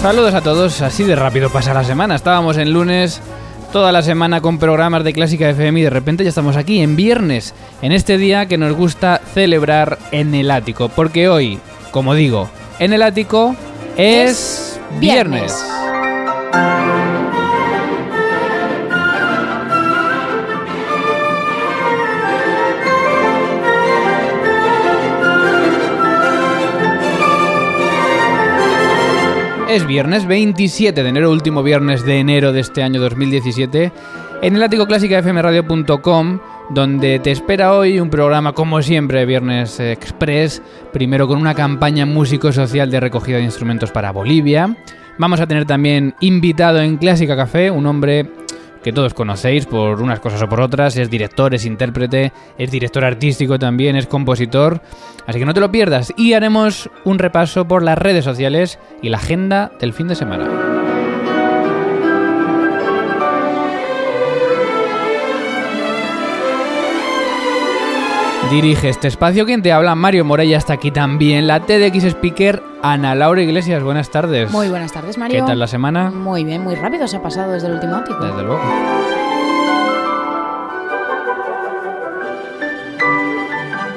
Saludos a todos, así de rápido pasa la semana. Estábamos en lunes, toda la semana con programas de Clásica FM y de repente ya estamos aquí en viernes, en este día que nos gusta celebrar en el ático. Porque hoy, como digo, en el ático es viernes. Es viernes 27 de enero, último viernes de enero de este año 2017, en el ático clásica fmradio.com, donde te espera hoy un programa como siempre, Viernes Express, primero con una campaña músico-social de recogida de instrumentos para Bolivia. Vamos a tener también invitado en Clásica Café, un hombre que todos conocéis por unas cosas o por otras, es director, es intérprete, es director artístico también, es compositor, así que no te lo pierdas y haremos un repaso por las redes sociales y la agenda del fin de semana. Dirige este espacio quien te habla, Mario Morella está aquí también, la TDX Speaker, Ana Laura Iglesias, buenas tardes. Muy buenas tardes, Mario. ¿Qué tal la semana? Muy bien, muy rápido se ha pasado desde el último ático. Desde luego.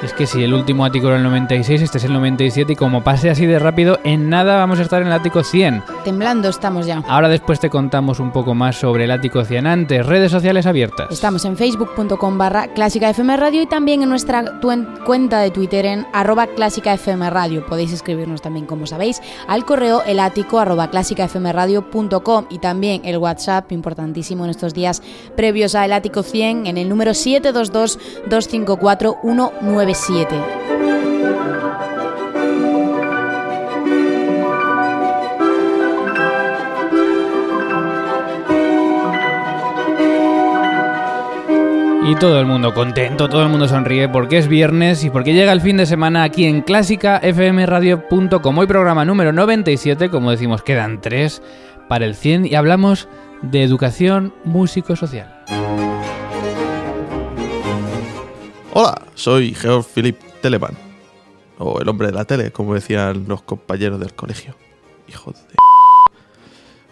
Es que si el último ático era el 96, este es el 97 y como pase así de rápido, en nada vamos a estar en el ático 100. Temblando estamos ya. Ahora después te contamos un poco más sobre el ático 100 antes. Redes sociales abiertas. Estamos en facebook.com barra clásica FM Radio y también en nuestra cuenta de Twitter en arroba clásica FM Radio. Podéis escribirnos también, como sabéis, al correo elático arroba clásicafmradio.com y también el WhatsApp, importantísimo en estos días previos a el ático 100, en el número 722-254-197. Y todo el mundo contento, todo el mundo sonríe porque es viernes y porque llega el fin de semana aquí en clásicafmradio.com. Hoy programa número 97, como decimos, quedan tres para el 100 y hablamos de educación músico-social. Hola, soy Georg Philipp Telemann. O el hombre de la tele, como decían los compañeros del colegio. Hijo de...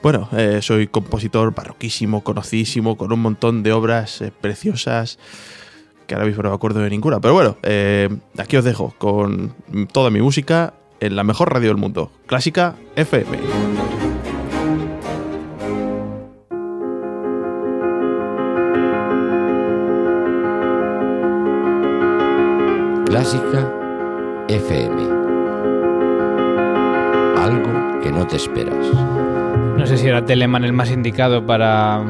Bueno, eh, soy compositor barroquísimo, conocidísimo, con un montón de obras eh, preciosas, que ahora mismo no me acuerdo de ninguna. Pero bueno, eh, aquí os dejo con toda mi música en la mejor radio del mundo, Clásica FM. Clásica FM. Algo que no te esperas. No sé si era Telemann el más indicado para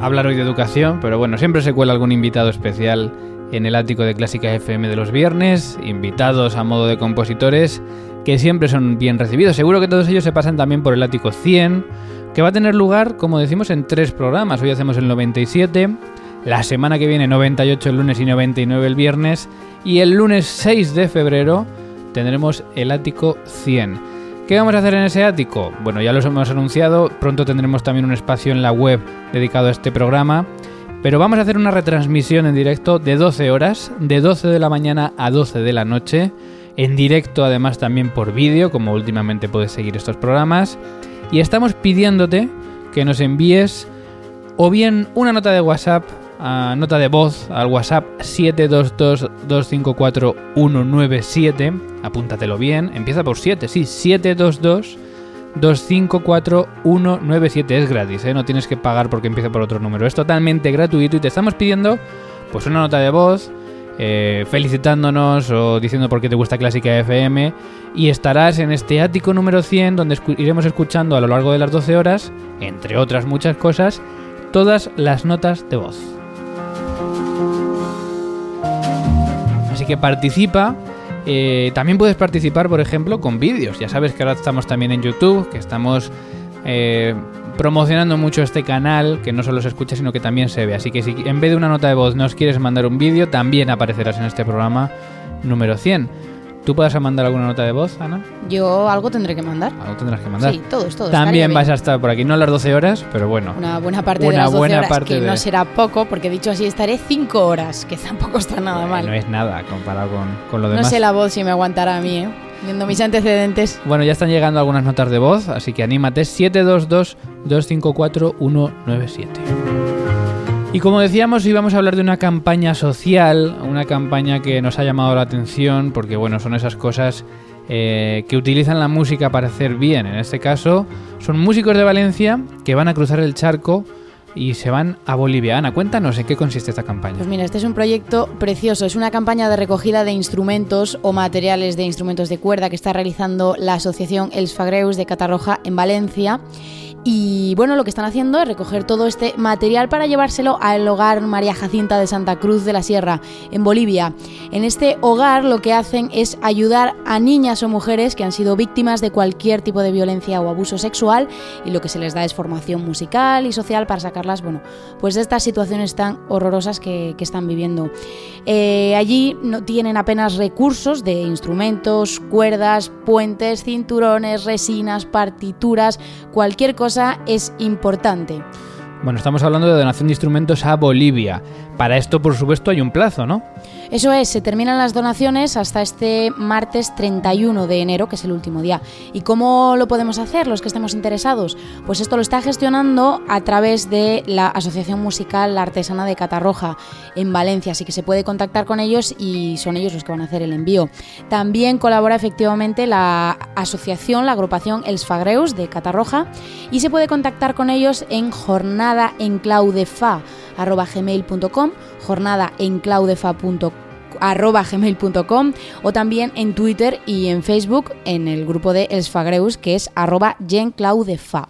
hablar hoy de educación, pero bueno, siempre se cuela algún invitado especial en el ático de Clásica FM de los viernes, invitados a modo de compositores que siempre son bien recibidos. Seguro que todos ellos se pasan también por el ático 100, que va a tener lugar, como decimos, en tres programas. Hoy hacemos el 97, la semana que viene 98 el lunes y 99 el viernes, y el lunes 6 de febrero tendremos el ático 100. ¿Qué vamos a hacer en ese ático? Bueno, ya los hemos anunciado, pronto tendremos también un espacio en la web dedicado a este programa Pero vamos a hacer una retransmisión en directo de 12 horas, de 12 de la mañana a 12 de la noche, en directo además también por vídeo, como últimamente puedes seguir estos programas. Y estamos pidiéndote que nos envíes o bien una nota de WhatsApp, nota de voz al WhatsApp 722-254-197, apúntatelo bien, empieza por 7, sí, 722. 254-197 es gratis, ¿eh? no tienes que pagar porque empieza por otro número, es totalmente gratuito y te estamos pidiendo pues una nota de voz eh, felicitándonos o diciendo por qué te gusta Clásica FM y estarás en este ático número 100 donde iremos escuchando a lo largo de las 12 horas, entre otras muchas cosas, todas las notas de voz. Así que participa. Eh, también puedes participar, por ejemplo, con vídeos. Ya sabes que ahora estamos también en YouTube, que estamos eh, promocionando mucho este canal, que no solo se escucha, sino que también se ve. Así que si en vez de una nota de voz nos quieres mandar un vídeo, también aparecerás en este programa número 100. ¿Tú puedes mandar alguna nota de voz, Ana? Yo algo tendré que mandar. Algo tendrás que mandar. Sí, todos, todos. también vas a estar por aquí, no a las 12 horas, pero bueno. Una buena parte de Una las 12 buena horas, parte que de- no será poco, porque dicho así estaré 5 horas, que tampoco está nada Eh, mal. No es nada comparado con, con lo No demás. sé la voz si me aguantará a mí, ¿eh? Viendo mis antecedentes. Bueno, ya están llegando algunas notas de voz, así que anímate 722-254-197. Y como decíamos, íbamos a hablar de una campaña social, una campaña que nos ha llamado la atención, porque bueno, son esas cosas eh, que utilizan la música para hacer bien. En este caso, son músicos de Valencia que van a cruzar el charco y se van a Bolivia. Ana, cuéntanos en qué consiste esta campaña. Pues mira, este es un proyecto precioso. Es una campaña de recogida de instrumentos o materiales de instrumentos de cuerda que está realizando la asociación Els Fagreus de Catarroja en Valencia. Y bueno, lo que están haciendo es recoger todo este material para llevárselo al hogar María Jacinta de Santa Cruz de la Sierra, en Bolivia. En este hogar lo que hacen es ayudar a niñas o mujeres que han sido víctimas de cualquier tipo de violencia o abuso sexual y lo que se les da es formación musical y social para sacarlas, bueno, pues de estas situaciones tan horrorosas que, están viviendo. Eh, allí no tienen apenas recursos de instrumentos, cuerdas, puentes, cinturones, resinas, partituras, cualquier cosa es importante. Bueno, estamos hablando de donación de instrumentos a Bolivia. Para esto, por supuesto, hay un plazo, ¿no? Eso es, se terminan las donaciones hasta este martes 31 de enero, que es el último día. ¿Y cómo lo podemos hacer los que estemos interesados? Pues esto lo está gestionando a través de la Asociación Musical La Artesana de Catarroja en Valencia, así que se puede contactar con ellos y son ellos los que van a hacer el envío. También colabora efectivamente la asociación, la agrupación Els Fagreus de Catarroja y se puede contactar con ellos en jornada en claudefa arroba gmail.com, o también en Twitter y en Facebook en el grupo de Els Fagreus que es arroba genclaudefa.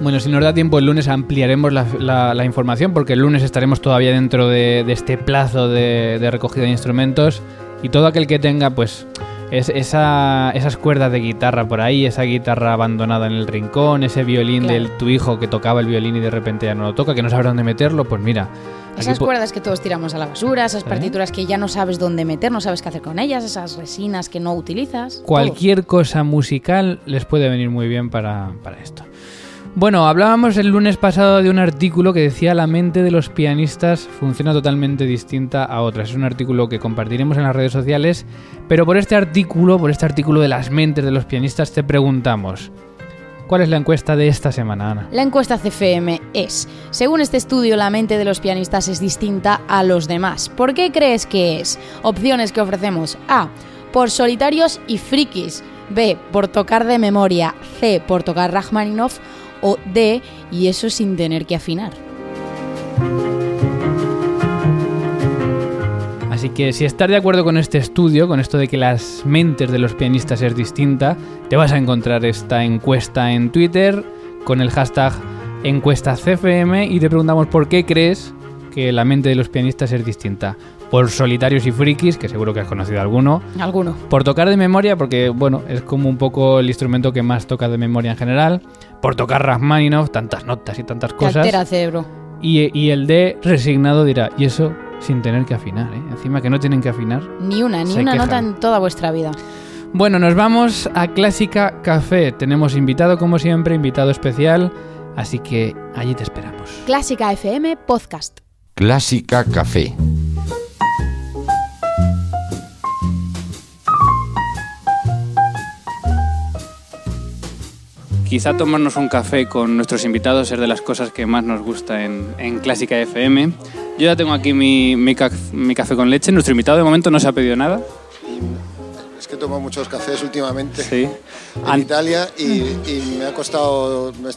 Bueno, si nos da tiempo el lunes ampliaremos la, información porque el lunes estaremos todavía dentro de, este plazo de recogida de instrumentos y todo aquel que tenga pues es, esa, esas cuerdas de guitarra por ahí, esa guitarra abandonada en el rincón, ese violín Claro. de tu hijo que tocaba el violín y de repente ya no lo toca, que no sabe dónde meterlo, pues mira. Esas cuerdas que todos tiramos a la basura, esas ¿Eh? partituras que ya no sabes dónde meter, no sabes qué hacer con ellas, esas resinas que no utilizas. todo. Cualquier cosa musical les puede venir muy bien para, para esto. Bueno, hablábamos el lunes pasado de un artículo que decía la mente de los pianistas funciona totalmente distinta a otras. Es un artículo que compartiremos en las redes sociales, pero por este artículo, por este artículo de las mentes de los pianistas, te preguntamos, ¿cuál es la encuesta de esta semana, Ana? La encuesta CFM es, según este estudio, la mente de los pianistas es distinta a los demás. ¿Por qué crees que es? Opciones que ofrecemos. A. Por solitarios y frikis. B. Por tocar de memoria. C. Por tocar Rachmaninoff. O D. Y eso sin tener que afinar. Así que si estás de acuerdo con este estudio, con esto de que las mentes de los pianistas es distinta, te vas a encontrar esta encuesta en Twitter con el hashtag encuestacfm y te preguntamos por qué crees que la mente de los pianistas es distinta. Por solitarios y frikis, que seguro que has conocido alguno. Alguno. Por tocar de memoria, porque bueno, es como un poco el instrumento que más toca de memoria en general. Por tocar Rachmaninoff, tantas notas y tantas Te cosas. altera cerebro. Y, y el de resignado dirá, y eso sin tener que afinar, ¿eh? Encima que no tienen que afinar. Ni una, ni una quejan. nota en toda vuestra vida. Bueno, nos vamos a Clásica Café. Tenemos invitado como siempre, invitado especial, así que allí te esperamos. Clásica FM Podcast. Clásica Café. Quizá tomarnos un café con nuestros invitados es de las cosas que más nos gusta en, Clásica FM. Yo ya tengo aquí mi, mi café con leche. Nuestro invitado de momento no se ha pedido nada. Que tomo muchos cafés últimamente Sí. en An- Italia y, y me ha costado... me-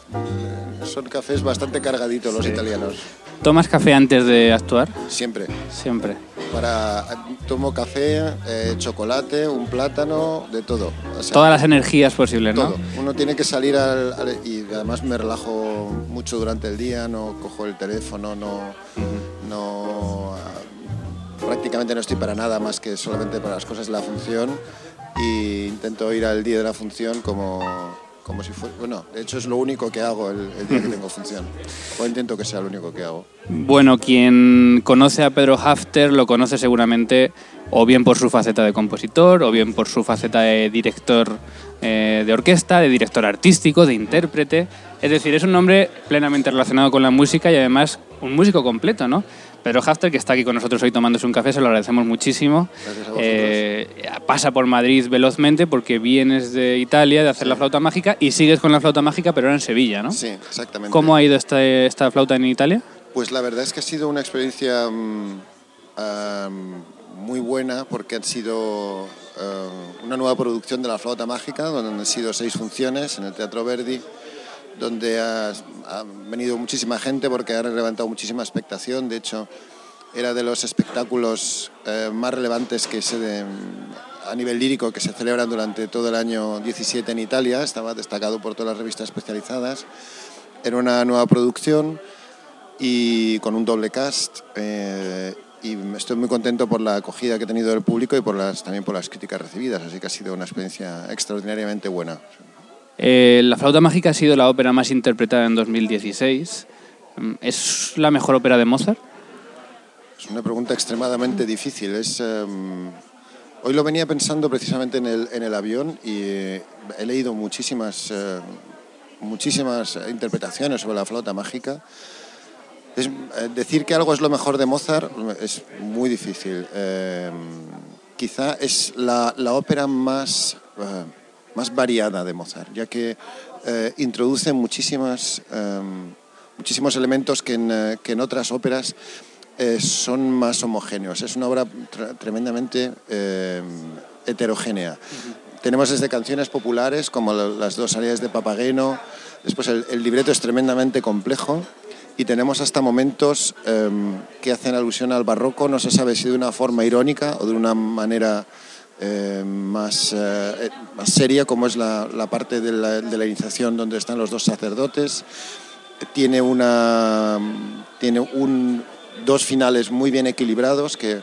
son cafés bastante cargaditos los Sí. italianos, ¿Tomas café antes de actuar? siempre. Siempre. Para, tomo café, eh, chocolate, un plátano, de todo. O sea, Todas las energías posibles, ¿no? todo. Uno tiene que salir al, al- y además me relajo mucho durante el día, no cojo el teléfono, no, no prácticamente no estoy para nada más que solamente para las cosas de la función y intento ir al día de la función como como si fuera, bueno, de hecho es lo único que hago el, día que tengo función. O intento que sea lo único que hago. Bueno, quien conoce a Pedro Hafter lo conoce seguramente o bien por su faceta de compositor o bien por su faceta de director eh, de orquesta, de director artístico, de intérprete. Es decir, es un hombre plenamente relacionado con la música y además un músico completo, ¿no? Pedro Hafter, que está aquí con nosotros hoy tomándose un café, se lo agradecemos muchísimo. Gracias a vosotros. Eh, pasa por Madrid velozmente porque vienes de Italia de hacer la flauta mágica y sigues con la flauta mágica, pero ahora en Sevilla, ¿no? Sí, exactamente. ¿Cómo ha ido esta, esta flauta en Italia? Pues la verdad es que ha sido una experiencia mm, muy buena porque ha sido eh, una nueva producción de La Flauta Mágica, donde han sido seis funciones en el Teatro Verdi, donde ha, venido muchísima gente porque ha levantado muchísima expectación. De hecho, era de los espectáculos eh, más relevantes que se a nivel lírico que se celebran durante todo el año 17 en Italia. Estaba destacado por todas las revistas especializadas. Era una nueva producción y con un doble cast. eh, y estoy muy contento por la acogida que ha tenido el público y por las, también por las críticas recibidas, así que ha sido una experiencia extraordinariamente buena. Eh, la flauta mágica ha sido la ópera más interpretada en 2016. Mm, ¿Es la mejor ópera de Mozart? Es una pregunta extremadamente difícil. Em, hoy lo venía pensando precisamente en el, en el avión y eh, he leído muchísimas, eh, muchísimas interpretaciones sobre la flauta mágica. Decir que algo es lo mejor de Mozart es muy difícil. Eh, quizá es la, la ópera más, más variada de Mozart, ya que eh, introduce muchísimas, eh, muchísimos elementos que en, eh, que en otras óperas eh, son más homogéneos. Es una obra tre- tremendamente eh, heterogénea. Tenemos desde canciones populares como la- las dos áreas de Papageno, después el, el libreto es tremendamente complejo y tenemos hasta momentos eh, que hacen alusión al barroco, no se sabe si de una forma irónica o de una manera eh, más, eh, más seria, como es la, parte de la, de iniciación donde están los dos sacerdotes. Tiene, una, tiene un, dos finales muy bien equilibrados que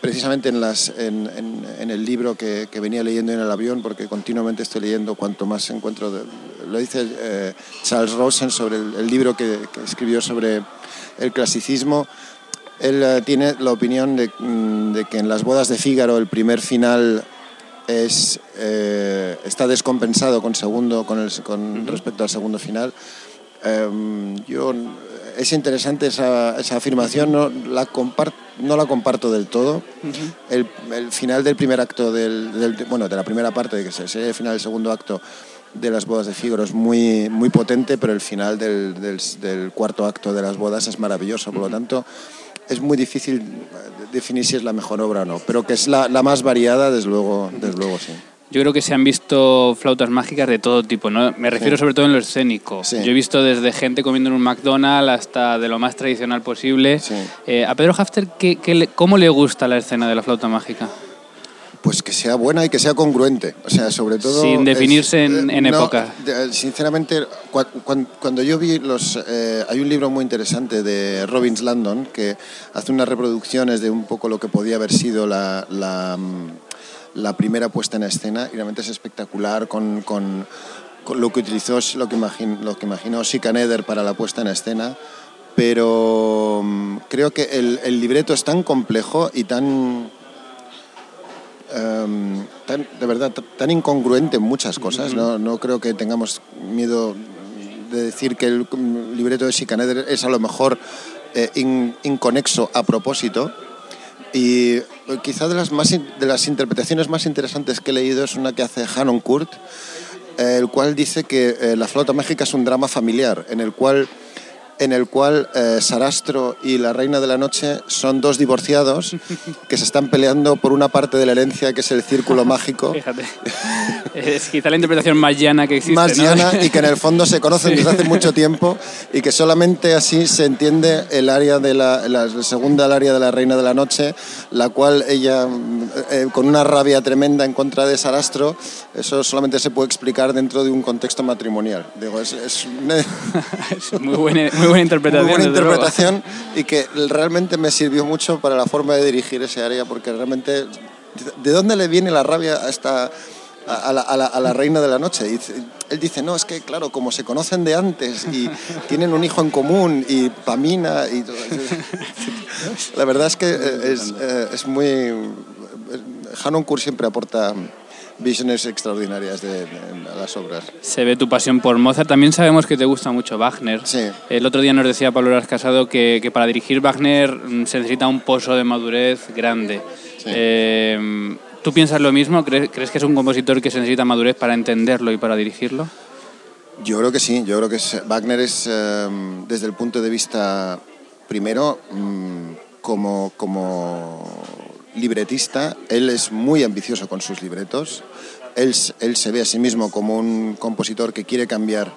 precisamente en, las, en, el libro que, venía leyendo en el avión, porque continuamente estoy leyendo cuanto más encuentro, de- lo dice eh, Charles Rosen sobre el, el libro que, que escribió sobre el clasicismo. Él eh, tiene la opinión de, mm, de que en las bodas de Fígaro el primer final es, eh, está descompensado con, segundo, con, el, con respecto al segundo final. Em, yo, es interesante esa, esa afirmación, no la, compar- no la comparto del todo. el, el final del primer acto, del, del- bueno, de la primera parte, de que se- sería el final del segundo acto de las bodas de Fígaro es muy, muy potente, pero el final del, del- del cuarto acto de las bodas es maravilloso. Por lo tanto, es muy difícil eh, definir si es la mejor obra o no, pero que es la, la más variada, desde luego, desde luego sí. Yo creo que se han visto flautas mágicas de todo tipo, ¿no? Me refiero Sí. sobre todo en lo escénico. Sí. Yo he visto desde gente comiendo en un McDonald's hasta de lo más tradicional posible. Sí. Eh, a Pedro Hafter, ¿qué, qué le- ¿cómo le gusta la escena de la flauta mágica? Pues que sea buena y que sea congruente. O sea, sobre todo. Sin definirse en- en no, época. sinceramente, cua- cuan- cuando, yo vi los. eh, hay un libro muy interesante de Robbins Landon que hace unas reproducciones de un poco lo que podía haber sido la. la, mm, la primera puesta en escena y realmente es espectacular con, con- con lo que utilizó, lo que, imagin- lo que imaginó Schikaneder para la puesta en escena, pero mm, creo que el, el libreto es tan complejo y tan em, tan- de verdad tan incongruente en muchas cosas. no, no creo que tengamos miedo de decir que el libreto de Schikaneder es a lo mejor eh, in- inconexo a propósito. Y eh, quizá de las, más, de las interpretaciones más interesantes que he leído es una que hace Hanon Kurt, eh, el cual dice que eh, La flauta mágica es un drama familiar, en el cual, en el cual eh, Sarastro y la Reina de la Noche son dos divorciados que se están peleando por una parte de la herencia que es el círculo mágico. Fíjate. es quizá la interpretación más llana que existe. más ¿no? llana y que en el fondo se conocen desde hace mucho tiempo y que solamente así se entiende el área de la, la segunda el área de la reina de la noche la cual ella mm, eh, con una rabia tremenda en contra de Sarastro eso solamente se puede explicar dentro de un contexto matrimonial digo es, es una Es muy buena, muy buena interpretación. muy buena interpretación y que realmente me sirvió mucho para la forma de dirigir ese área porque realmente ¿de dónde le viene la rabia a esta a, la, a la- a la reina de la noche? Y él dice, no, es que claro, como se conocen de antes y tienen un hijo en común y Pamina y. La verdad es que eh, es, eh, es muy... Hanon Kur siempre aporta visiones extraordinarias de, las obras. Se ve tu pasión por Mozart. También sabemos que te gusta mucho Wagner. Sí. El otro día nos decía Pablo Las Casado que, que para dirigir Wagner mm, se necesita un pozo de madurez grande. Sí. Eh, ¿Tú piensas lo mismo? ¿Crees, ¿Crees que es un compositor que se necesita madurez para entenderlo y para dirigirlo? Yo creo que sí, yo creo que es- Wagner es, eh, desde el punto de vista, primero, mm, como, como libretista, él es muy ambicioso con sus libretos, él, él se ve a sí mismo como un compositor que quiere cambiar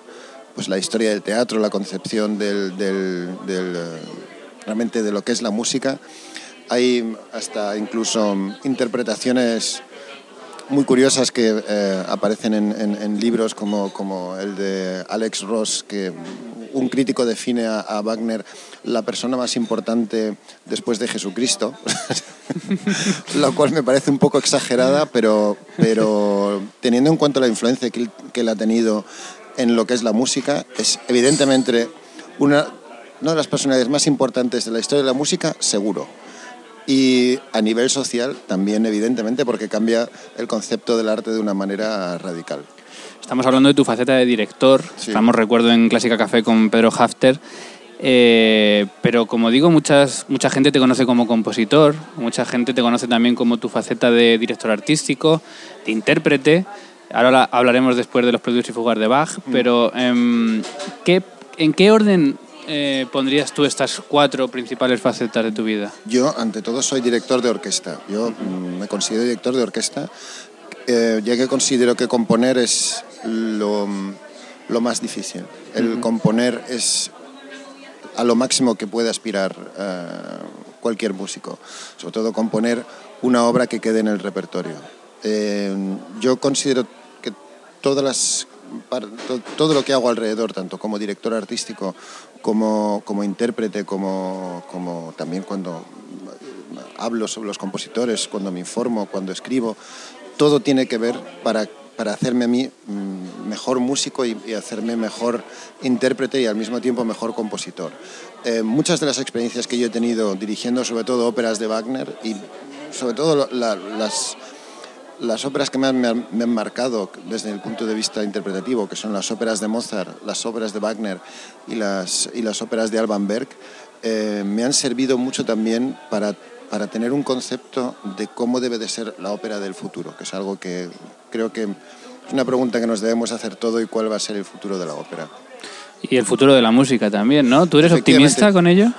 pues, la historia del teatro, la concepción del, del- eh, realmente de lo que es la música. Hay hasta incluso interpretaciones muy curiosas que eh, aparecen en, en- en libros como, como el de Alex Ross, que un crítico define a, a Wagner la persona más importante después de Jesucristo, lo cual me parece un poco exagerada, pero, pero teniendo en cuenta la influencia que él, que él ha tenido en lo que es la música, es evidentemente una, una de las personalidades más importantes de la historia de la música, seguro. Y a nivel social también, evidentemente, porque cambia el concepto del arte de una manera radical. Estamos hablando de tu faceta de director. Sí. Estamos, recuerdo, en Clásica Café con Pedro Hafter. Eh, pero como digo, muchas, mucha gente te conoce como compositor, mucha gente te conoce también como tu faceta de director artístico, de intérprete. Ahora la- hablaremos después de los productos y fugas de Bach, pero em, ¿qué- ¿en qué orden eh, pondrías tú estas cuatro principales facetas de tu vida? Yo, ante todo, soy director de orquesta. Yo mm, me considero director de orquesta, eh, ya que considero que componer es lo, mm, lo más difícil. El componer es a lo máximo que puede aspirar eh, cualquier músico. Sobre todo componer una obra que quede en el repertorio. Eh, yo considero que todas las todo lo que hago alrededor, tanto como director artístico, como, como intérprete, como, como también cuando hablo sobre los compositores, cuando me informo, cuando escribo, todo tiene que ver para, para hacerme a mí mm, mejor músico y, y hacerme mejor intérprete y al mismo tiempo mejor compositor. Eh, muchas de las experiencias que yo he tenido dirigiendo sobre todo óperas de Wagner y sobre todo la- las, las óperas que me han- me han marcado desde el punto de vista interpretativo, que son las óperas de Mozart, las óperas de Wagner y las, y las óperas de Alban Berg, eh, me han servido mucho también para, para tener un concepto de cómo debe de ser la ópera del futuro, que es algo que creo que es una pregunta que nos debemos hacer todo y cuál va a ser el futuro de la ópera. Y el futuro de la música también, ¿no? ¿Tú eres optimista con ello?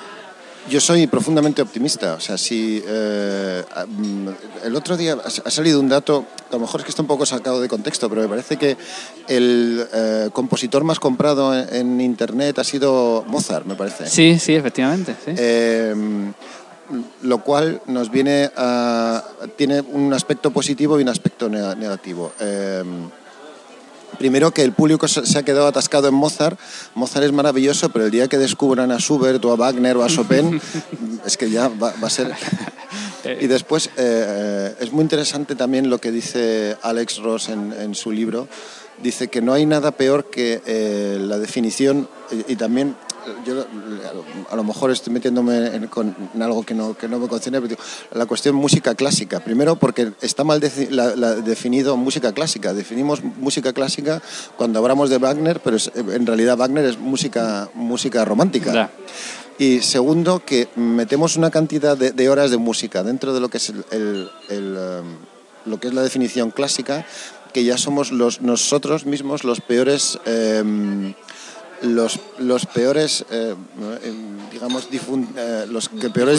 Yo soy profundamente optimista. O sea, si eh, mm, el otro día ha ha salido un dato, a lo mejor es que está un poco sacado de contexto, pero me parece que el eh, compositor más comprado en, en internet ha sido Mozart, me parece. Sí, sí, efectivamente. sí. Eh, lo cual nos viene a, tiene un aspecto positivo y un aspecto nega- negativo. Eh, primero que el público se ha quedado atascado en Mozart. Mozart es maravilloso, pero el día que descubran a Schubert o a Wagner o a Chopin, es que ya va, va a ser... Y después eh, eh, es muy interesante también lo que dice Alex Ross en, en su libro. Dice que no hay nada peor que eh, la definición y, y también yo a lo mejor estoy metiéndome en, con, en algo que no, que no me concierne, pero la cuestión música clásica. Primero porque está mal deci- la- la- definido música clásica. Definimos música clásica cuando hablamos de Wagner, pero es- en realidad Wagner es música, música romántica. Ya. Y segundo, que metemos una cantidad de, de horas de música dentro de lo que es el, el- el, um, lo que es la definición clásica, que ya somos los, nosotros mismos los peores em, los, los peores eh, digamos difun- eh, los que peores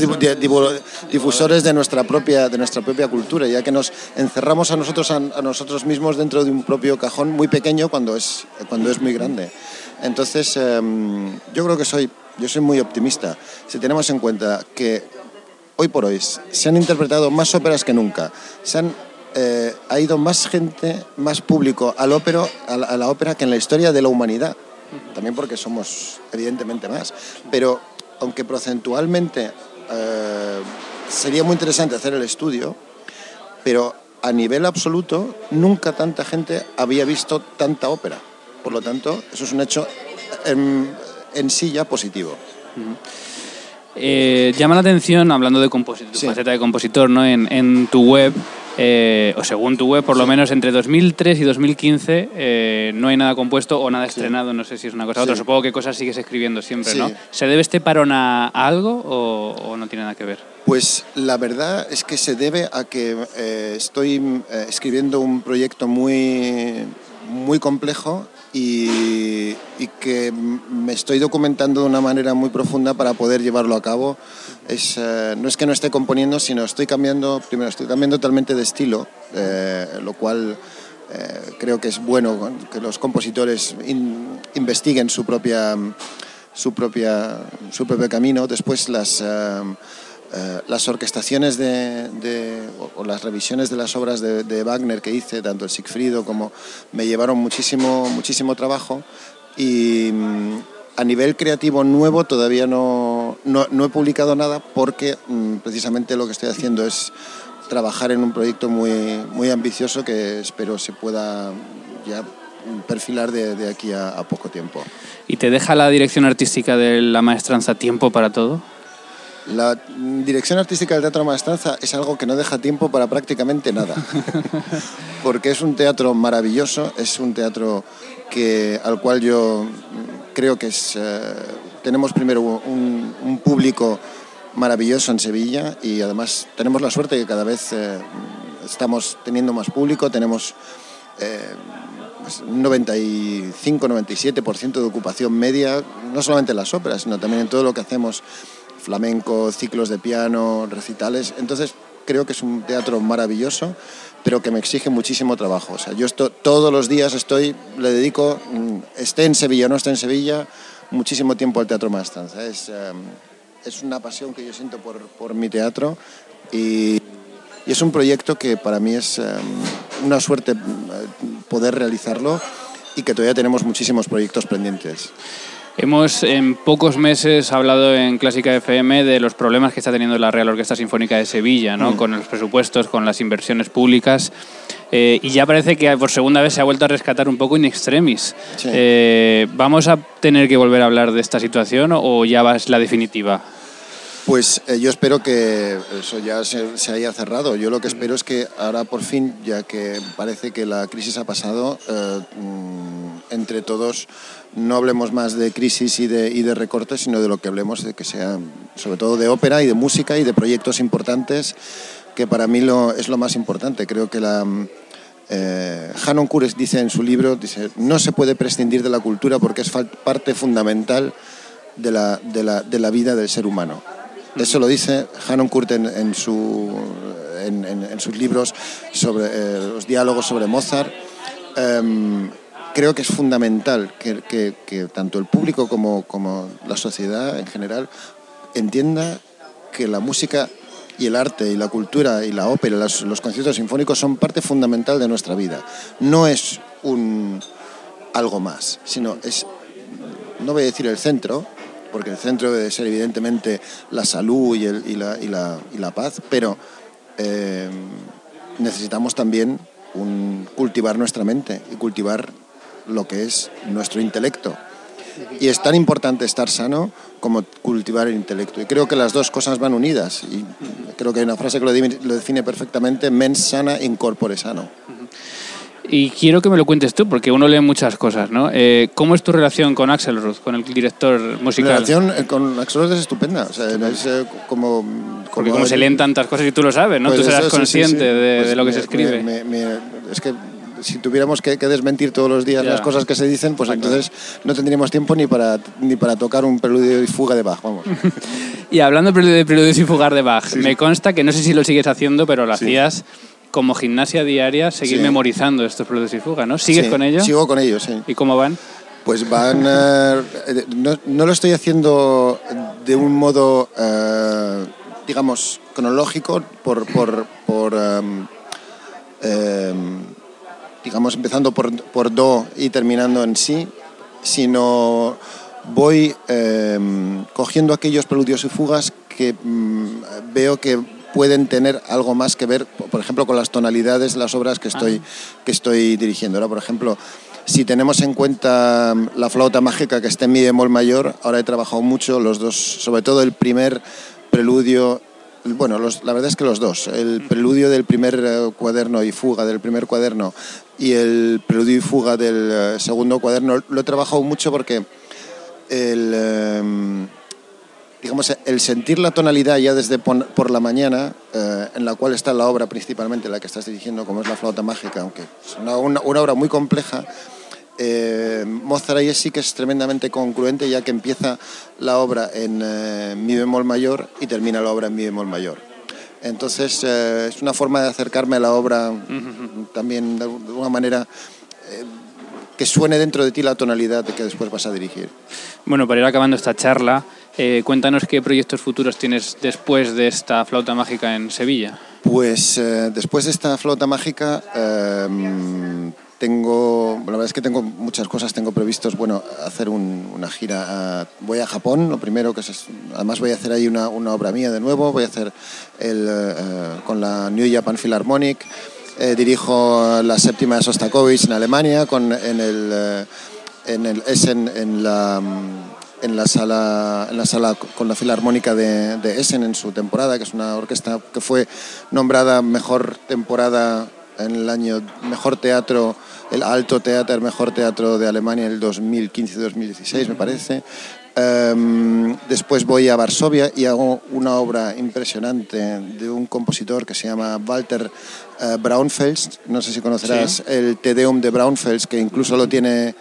difusores de nuestra propia de nuestra propia cultura ya que nos encerramos a nosotros a, a nosotros mismos dentro de un propio cajón muy pequeño cuando es cuando es muy grande entonces em, yo creo que soy yo soy muy optimista si tenemos en cuenta que hoy por hoy se han interpretado más óperas que nunca. Se han, eh, ha ido más gente, más público al ópero, a, la, a la ópera que en la historia de la humanidad. También porque somos evidentemente más. Pero aunque procentualmente eh, sería muy interesante hacer el estudio, pero a nivel absoluto nunca tanta gente había visto tanta ópera. Por lo tanto, eso es un hecho en, en sí ya positivo. Eh, llama la atención, hablando de compositor, tu Sí. faceta de compositor, ¿no? en, en tu web, eh, o según tu web, por lo menos entre 2003 y 2015, eh, no hay nada compuesto o nada estrenado, no sé si es una cosa u otra. Supongo que cosas sigues escribiendo siempre, Sí. ¿no? ¿Se debe este parón a, algo o, o no tiene nada que ver? Pues la verdad es que se debe a que eh, estoy eh, escribiendo un proyecto muy, muy complejo y, y que me estoy documentando de una manera muy profunda para poder llevarlo a cabo. Es, eh, no es que no esté componiendo, sino estoy cambiando, primero estoy cambiando totalmente de estilo, eh, lo cual eh, creo que es bueno que los compositores in- investiguen su propia su propia su propio camino después las eh, las orquestaciones de, de- o, o las revisiones de las obras de, de Wagner que hice tanto el Siegfriedo como me llevaron muchísimo muchísimo trabajo y mm, a nivel creativo nuevo todavía no, no, no he publicado nada porque mm, precisamente lo que estoy haciendo es trabajar en un proyecto muy, muy ambicioso que espero se pueda ya perfilar de, de aquí a, a poco tiempo. ¿Y te deja la dirección artística de la maestranza tiempo para todo? La dirección artística del Teatro Maestranza es algo que no deja tiempo para prácticamente nada, porque es un teatro maravilloso, es un teatro que, al cual yo creo que es, eh, tenemos primero un, un público maravilloso en Sevilla y además tenemos la suerte que cada vez eh, estamos teniendo más público, tenemos eh, pues, un 95-97% de ocupación media, no solamente en las óperas, sino también en todo lo que hacemos, flamenco, ciclos de piano, recitales. Entonces creo que es un teatro maravilloso, pero que me exige muchísimo trabajo. O sea, yo esto, todos los días estoy, le dedico, mm, esté en Sevilla o no esté en Sevilla, muchísimo tiempo al Teatro Maestranza. Es, eh, es una pasión que yo siento por, por mi teatro y, y es un proyecto que para mí es eh, una suerte eh, poder realizarlo y que todavía tenemos muchísimos proyectos pendientes. Hemos en pocos meses hablado en Clásica FM de los problemas que está teniendo la Real Orquesta Sinfónica de Sevilla, ¿no? Mm. con los presupuestos, con las inversiones públicas. eh, y ya parece que por segunda vez se ha vuelto a rescatar un poco in extremis. Sí. Eh, ¿Vamos a tener que volver a hablar de esta situación o ya va es la definitiva? Pues eh, yo espero que eso ya se, se haya cerrado. Yo lo que espero es que ahora por fin, ya que parece que la crisis ha pasado, eh, mm, entre todos no hablemos más de crisis y de, y de recortes, sino de lo que hablemos de que sea, sobre todo de ópera y de música y de proyectos importantes, que para mí lo, es lo más importante. Creo que la... mm, Eh, Hanon Kures dice en su libro, dice, no se puede prescindir de la cultura porque es parte fundamental de la, de la- de la vida del ser humano. Eso lo dice Hanon Kurt en, en su, en, en- sus libros sobre eh, los diálogos sobre Mozart. Em, creo que es fundamental que, que- que tanto el público como, como la sociedad en general entienda que la música y el arte y la cultura y la ópera, las- los conciertos sinfónicos son parte fundamental de nuestra vida. No es un algo más, sino es, no voy a decir el centro, porque el centro debe ser evidentemente la salud y, la, paz, pero eh, necesitamos también cultivar nuestra mente y cultivar lo que es nuestro intelecto. Y es tan importante estar sano como cultivar el intelecto. Y creo que las dos cosas van unidas. Y creo que hay una frase que lo, define perfectamente, mens sana, in corpore sano. Y quiero que me lo cuentes tú, porque uno lee muchas cosas, ¿no? Eh, ¿Cómo es tu relación con Axelrod, con el director musical? relación eh, con Axel Rose es estupenda. O sea, es eh, como, Porque como se leen tantas cosas y tú lo sabes, ¿no? Pues tú serás eso, sí, sí, consciente sí. De, Pues de lo que me- se escribe. me- me- es que si tuviéramos que, que desmentir todos los días las cosas que se dicen, pues Está entonces no tendríamos tiempo ni para, ni para tocar un preludio y fuga de Bach, vamos. Y hablando de preludios y fugar de Bach, me consta que no sé si lo sigues haciendo, pero lo Sí. hacías como gimnasia diaria, seguir Sí. memorizando estos preludios y fugas, ¿no? ¿Sigues Sí, con ello? Sigo con ellos, sí. ¿Y cómo van? Pues van... eh, no, no lo estoy haciendo de un modo, eh, digamos, cronológico, por... por, por em, em, digamos, empezando por, por do y terminando en sí, sino voy em, cogiendo aquellos preludios y fugas que mm, veo que pueden tener algo más que ver, por ejemplo, con las tonalidades de las obras que estoy, que estoy dirigiendo. Ahora, por ejemplo, si tenemos en cuenta mm, la flauta mágica que está en mi bemol mayor, ahora he trabajado mucho los dos, sobre todo el primer preludio, bueno, los- la verdad es que los dos, el preludio del primer eh, cuaderno y fuga del primer cuaderno y el preludio y fuga del eh, segundo cuaderno, lo he trabajado mucho porque el, em, digamos, el sentir la tonalidad ya desde por la mañana, eh, en la cual está la obra principalmente, la que estás dirigiendo, como es la flauta mágica, aunque es una, una- una obra muy compleja, eh, Mozart ahí sí que es tremendamente congruente, ya que empieza la obra en eh, mi bemol mayor y termina la obra en mi bemol mayor. Entonces, es una forma de acercarme a la obra también de alguna manera que suene dentro de ti la tonalidad de que después vas a dirigir. Bueno, para ir acabando esta charla, eh, cuéntanos qué proyectos futuros tienes después de esta flauta mágica en Sevilla. Pues eh, después de esta flauta mágica eh, tengo, la verdad es que tengo muchas cosas, tengo previstos, bueno, hacer un- una gira, a- voy a Japón, lo primero que es, además voy a hacer ahí una, una obra mía de nuevo, voy a hacer el, eh, con la New Japan Philharmonic, eh, dirijo la séptima de Sostakovich en Alemania, con, en el, eh, en el Essen, en la, mm, en la sala, en la sala con la Filarmónica de, Essen en su temporada, que es una orquesta que fue nombrada mejor temporada en el año mejor teatro, el Alto Theater, mejor teatro de Alemania en el 2015-2016, me parece. Em, después voy a Varsovia y hago una obra impresionante de un compositor que se llama Walter eh, Braunfels. No sé si conocerás el Te Deum de Braunfels, que incluso lo tiene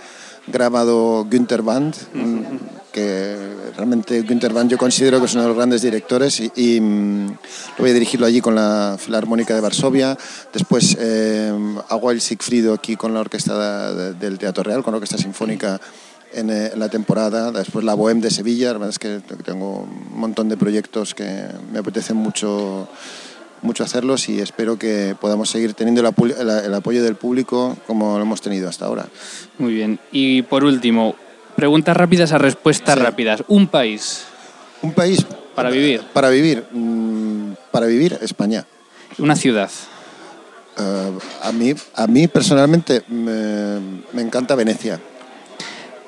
grabado Günther Band, mm, que realmente Günther Band yo considero que es uno de los grandes directores y, y, mm, lo voy a dirigirlo allí con la Filarmónica de Varsovia. Después eh, hago el Siegfriedo aquí con la orquesta de- del Teatro Real, con la orquesta sinfónica en, eh, en la temporada. Después la Bohème de Sevilla, la verdad es que tengo un montón de proyectos que me apetecen mucho mucho hacerlos y espero que podamos seguir teniendo el, apu- el- el apoyo del público como lo hemos tenido hasta ahora. Muy bien. Y por último, preguntas rápidas a respuestas Sí. rápidas. Un país Un país para vivir, para vivir, mm, para vivir España. una ciudad, Eh, a mí, a mí personalmente me, me encanta Venecia.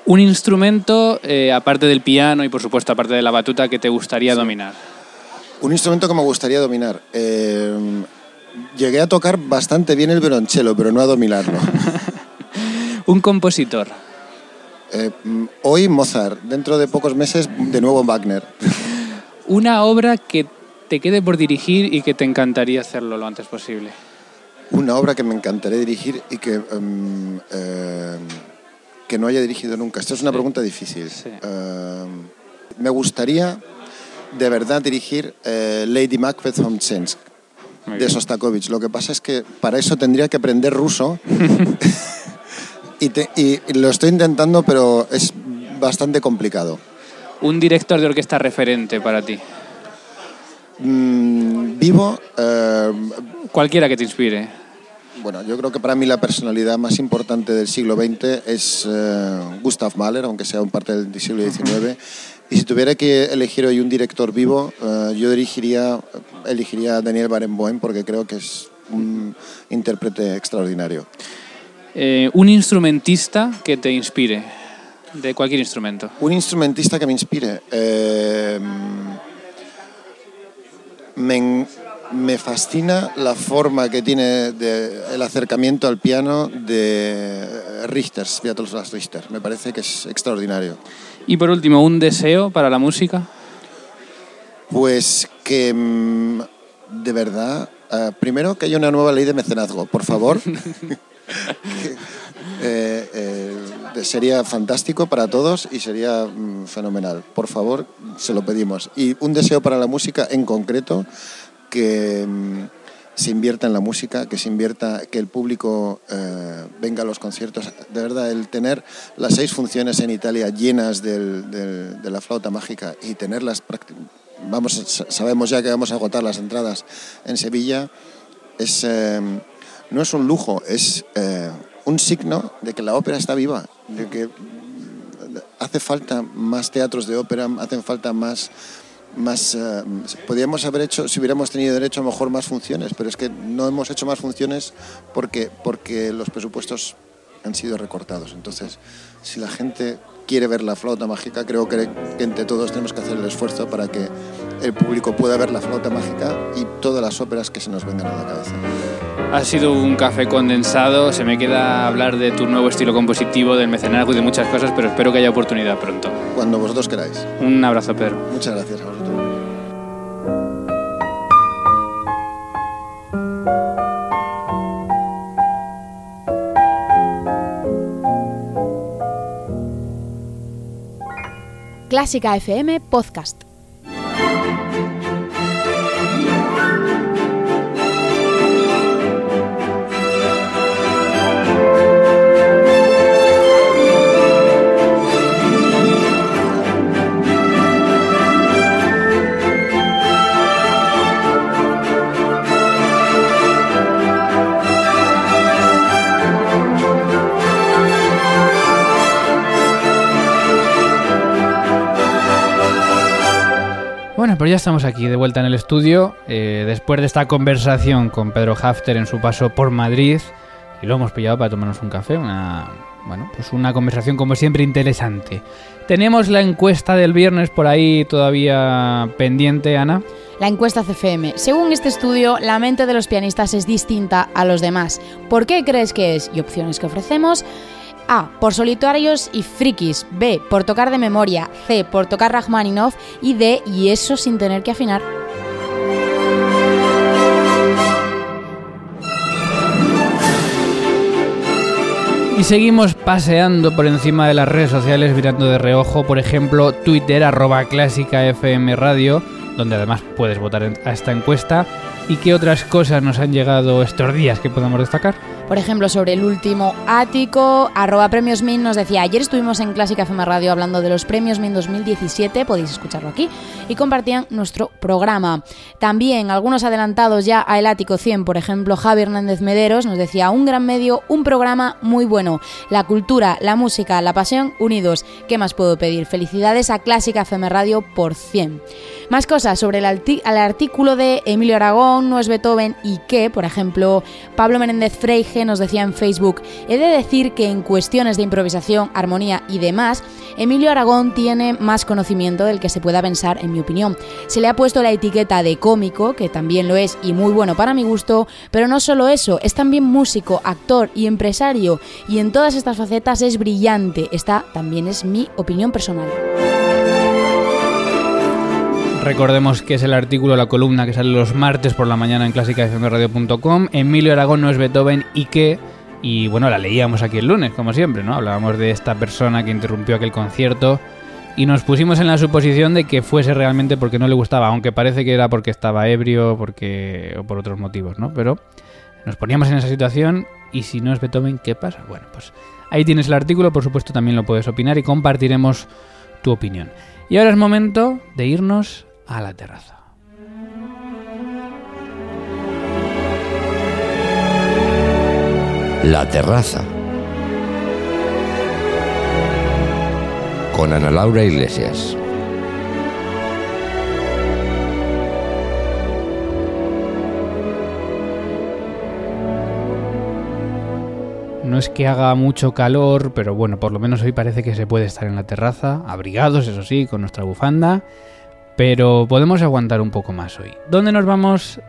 un instrumento eh, aparte del piano y por supuesto aparte de la batuta que te gustaría dominar. Un instrumento que me gustaría dominar. Eh, llegué a tocar bastante bien el violonchelo, pero no a dominarlo. Un compositor, Eh, hoy Mozart, dentro de pocos meses de nuevo Wagner. una obra que te quede por dirigir y que te encantaría hacerlo lo antes posible. Una obra que me encantaría dirigir y que, em, em, que no haya dirigido nunca. Esta es una pregunta difícil. Sí. Em, me gustaría de verdad dirigir eh, Lady Macbeth Muy de. Sostakovich. Lo que pasa es que para eso tendría que aprender ruso y, te- y- y lo estoy intentando, pero es bastante complicado. Un director de orquesta referente para ti, Mm, vivo, em, cualquiera que te inspire. Bueno, yo creo que para mí la personalidad más importante del siglo XX es eh, Gustav Mahler, aunque sea un parte del siglo XIX. Y si tuviera que elegir hoy un director vivo, eh, yo dirigiría, elegiría a Daniel Barenboim porque creo que es un intérprete extraordinario. Eh, un instrumentista que te inspire. de cualquier instrumento. Un instrumentista que me inspire. Eh, me, me fascina la forma que tiene de- el acercamiento al piano de Richter, Sviatoslav Richter. Me parece que es extraordinario. Y por último, un deseo para la música. Pues que mm, de verdad, eh, primero que haya una nueva ley de mecenazgo, por favor. Eh, eh, sería fantástico para todos y sería mm, fenomenal. Por favor, se lo pedimos. Y un deseo para la música en concreto, que mm, se invierta en la música, que se invierta, que el público eh, venga a los conciertos. De verdad, el tener las seis funciones en Italia llenas del- de la flauta mágica y tenerlas vamos sa- sabemos ya que vamos a agotar las entradas en Sevilla es eh, no es un lujo es eh, un signo de que la ópera está viva de que hace falta más teatros de ópera hacen falta más más eh, podríamos haber hecho si hubiéramos tenido derecho a mejor más funciones pero es que no hemos hecho más funciones porque porque los presupuestos han sido recortados. Entonces si la gente quiere ver la flauta mágica creo que entre todos tenemos que hacer el esfuerzo para que el público pueda ver la flauta mágica y todas las óperas que se nos vengan a la cabeza Ha sido un café condensado. Se me queda hablar de tu nuevo estilo compositivo, del mecenazgo y de muchas cosas, pero espero que haya oportunidad pronto. cuando vosotros queráis Un abrazo, Pedro. muchas gracias a vosotros Clásica FM Podcast. Pues ya estamos aquí de vuelta en el estudio, eh, después de esta conversación con Pedro Hafter en su paso por Madrid, y lo hemos pillado para tomarnos un café, una, bueno, pues una conversación como siempre interesante. Tenemos la encuesta del viernes por ahí todavía pendiente, Ana. La encuesta CFM. Según este estudio, la mente de los pianistas es distinta a los demás. ¿Por qué crees que es? Y opciones que ofrecemos. A. Por solitarios y frikis. B. Por tocar de memoria. C. Por tocar Rachmaninoff. Y D. Y eso sin tener que afinar. Y seguimos paseando por encima de las redes sociales, mirando de reojo, por ejemplo, Twitter, arroba clásica donde además puedes votar a esta encuesta. ¿Y qué otras cosas nos han llegado estos días que podemos destacar? Por ejemplo, sobre el último ático, arroba premios Min nos decía, ayer estuvimos en Clásica FM Radio hablando de los premios Min 2017, podéis escucharlo aquí, y compartían nuestro programa. También algunos adelantados ya a El Ático 100, por ejemplo, Javi Hernández Mederos nos decía, un gran medio, un programa muy bueno, la cultura, la música, la pasión, unidos. ¿Qué más puedo pedir? Felicidades a Clásica FM Radio por 100. Más cosas sobre el, artículo de Emilio Aragón, no es Beethoven y qué, por ejemplo, Pablo Menéndez Freige nos decía en Facebook, he de decir que en cuestiones de improvisación, armonía y demás, Emilio Aragón tiene más conocimiento del que se pueda pensar, en mi opinión. Se le ha puesto la etiqueta de cómico, que también lo es y muy bueno para mi gusto, pero no solo eso, es también músico, actor y empresario, y en todas estas facetas es brillante. Esta también es mi opinión personal. Recordemos que es el artículo, la columna que sale los martes por la mañana en clásicafmradio.com. Emilio Aragón no es Beethoven y qué. Y bueno, la leíamos aquí el lunes, como siempre, ¿no? Hablábamos de esta persona que interrumpió aquel concierto y nos pusimos en la suposición de que fuese realmente porque no le gustaba, aunque parece que era porque estaba ebrio porque, o por otros motivos, ¿no? Pero nos poníamos en esa situación y si no es Beethoven, ¿qué pasa? Bueno, pues ahí tienes el artículo, por supuesto también lo puedes opinar y compartiremos tu opinión. Y ahora es momento de irnos a la terraza. La terraza. Con Ana Laura Iglesias. No es que haga mucho calor, pero bueno, por lo menos hoy parece que se puede estar en la terraza, abrigados, eso sí, con nuestra bufanda, pero podemos aguantar un poco más hoy. ¿Dónde nos vamos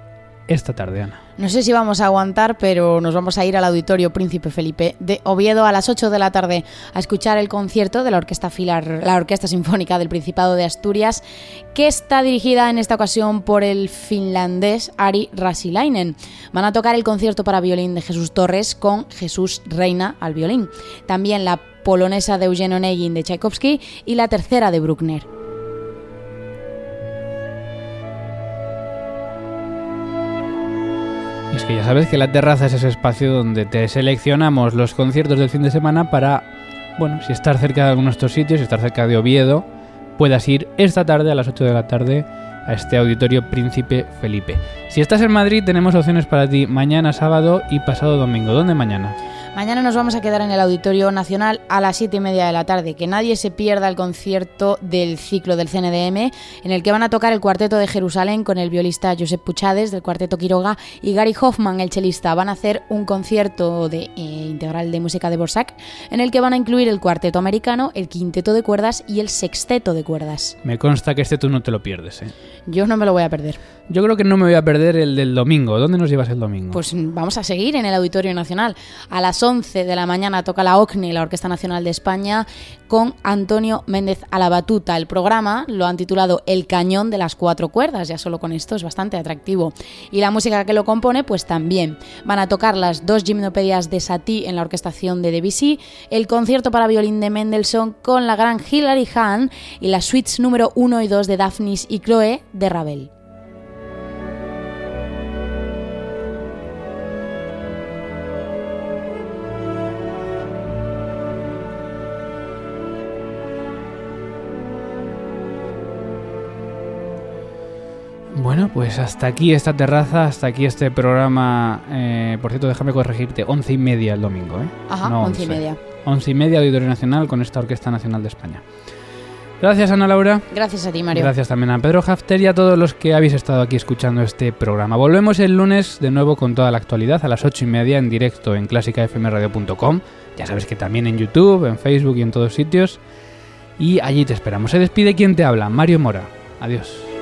esta tarde, Ana? No sé si vamos a aguantar, pero nos vamos a ir al Auditorio Príncipe Felipe de Oviedo a las 8 de la tarde a escuchar el concierto de la Orquesta Filar, la Orquesta Sinfónica del Principado de Asturias, que está dirigida en esta ocasión por el finlandés Ari Rasilainen. Van a tocar el concierto para violín de Jesús Torres con Jesús Reina al violín. También la polonesa de Eugenio Onegin de Tchaikovsky y la tercera de Bruckner. Es que ya sabes que la terraza es ese espacio donde te seleccionamos los conciertos del fin de semana para, bueno, si estás cerca de alguno de estos sitios, si estás cerca de Oviedo, puedas ir esta tarde a las 8 de la tarde a este auditorio Príncipe Felipe. Si estás en Madrid, tenemos opciones para ti mañana sábado y pasado domingo. ¿Dónde mañana? Mañana nos vamos a quedar en el Auditorio Nacional a las 7 y media de la tarde. Que nadie se pierda el concierto del ciclo del CNDM, en el que van a tocar el Cuarteto de Jerusalén con el violista Josep Puchades del Cuarteto Quiroga y Gary Hoffman, el chelista. Van a hacer un concierto de, eh, integral de música de Borsak, en el que van a incluir el Cuarteto Americano, el Quinteto de Cuerdas y el Sexteto de Cuerdas. Me consta que este tú no te lo pierdes, ¿eh? Yo no me lo voy a perder. Yo creo que no me voy a perder el del domingo. ¿Dónde nos llevas el domingo? Pues vamos a seguir en el Auditorio Nacional. A las 11 de la mañana toca la OCNI, la Orquesta Nacional de España, con Antonio Méndez a la batuta. El programa lo han titulado El Cañón de las Cuatro Cuerdas, ya solo con esto es bastante atractivo. Y la música que lo compone, pues también. Van a tocar las dos gimnopedias de Satie en la orquestación de Debussy, el concierto para violín de Mendelssohn con la gran Hilary Hahn y las suites número 1 y 2 de Daphnis y Chloe de Ravel. Bueno, pues hasta aquí esta terraza, hasta aquí este programa. Eh, por cierto, déjame corregirte, once y media el domingo, ¿eh? Ajá, No once y media. Once y media, Auditorio Nacional, con esta Orquesta Nacional de España. Gracias, Ana Laura. Gracias a ti, Mario. Gracias también a Pedro Hafter y a todos los que habéis estado aquí escuchando este programa. Volvemos el lunes de nuevo con toda la actualidad a las ocho y media en directo en clásicafmradio.com. Ya sabes que también en YouTube, en Facebook y en todos sitios. Y allí te esperamos. Se despide quien te habla, Mario Mora. Adiós.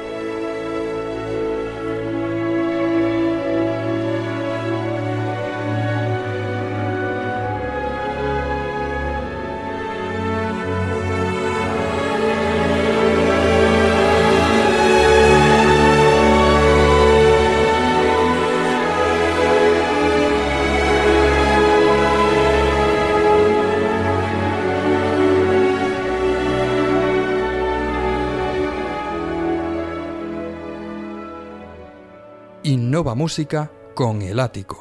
Música con El Ático.